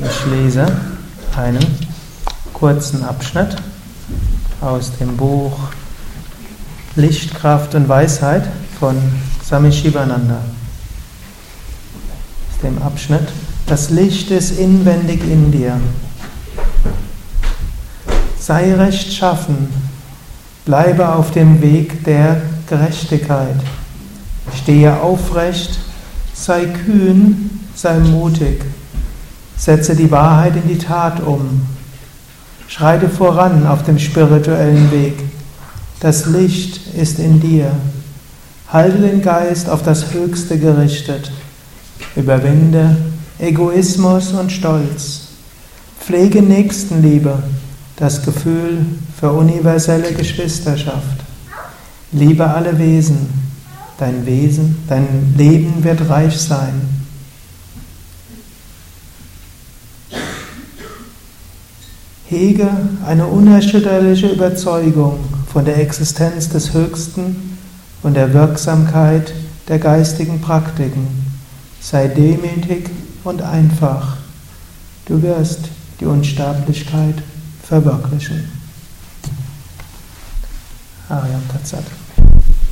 Ich lese einen kurzen Abschnitt aus dem Buch Licht, Kraft und Weisheit von Swami Shivananda. Aus dem Abschnitt Das Licht ist inwendig in dir. Sei rechtschaffen, bleibe auf dem Weg der Gerechtigkeit. Stehe aufrecht, sei kühn, sei mutig. Setze die Wahrheit in die Tat um. Schreite voran auf dem spirituellen Weg. Das Licht ist in dir. Halte den Geist auf das Höchste gerichtet. Überwinde Egoismus und Stolz. Pflege Nächstenliebe, das Gefühl für universelle Geschwisterschaft. Liebe alle Wesen. Dein Wesen, dein Leben wird reich sein. Hege eine unerschütterliche Überzeugung von der Existenz des Höchsten und der Wirksamkeit der geistigen Praktiken. Sei demütig und einfach. Du wirst die Unsterblichkeit verwirklichen. Ariam Tatsat.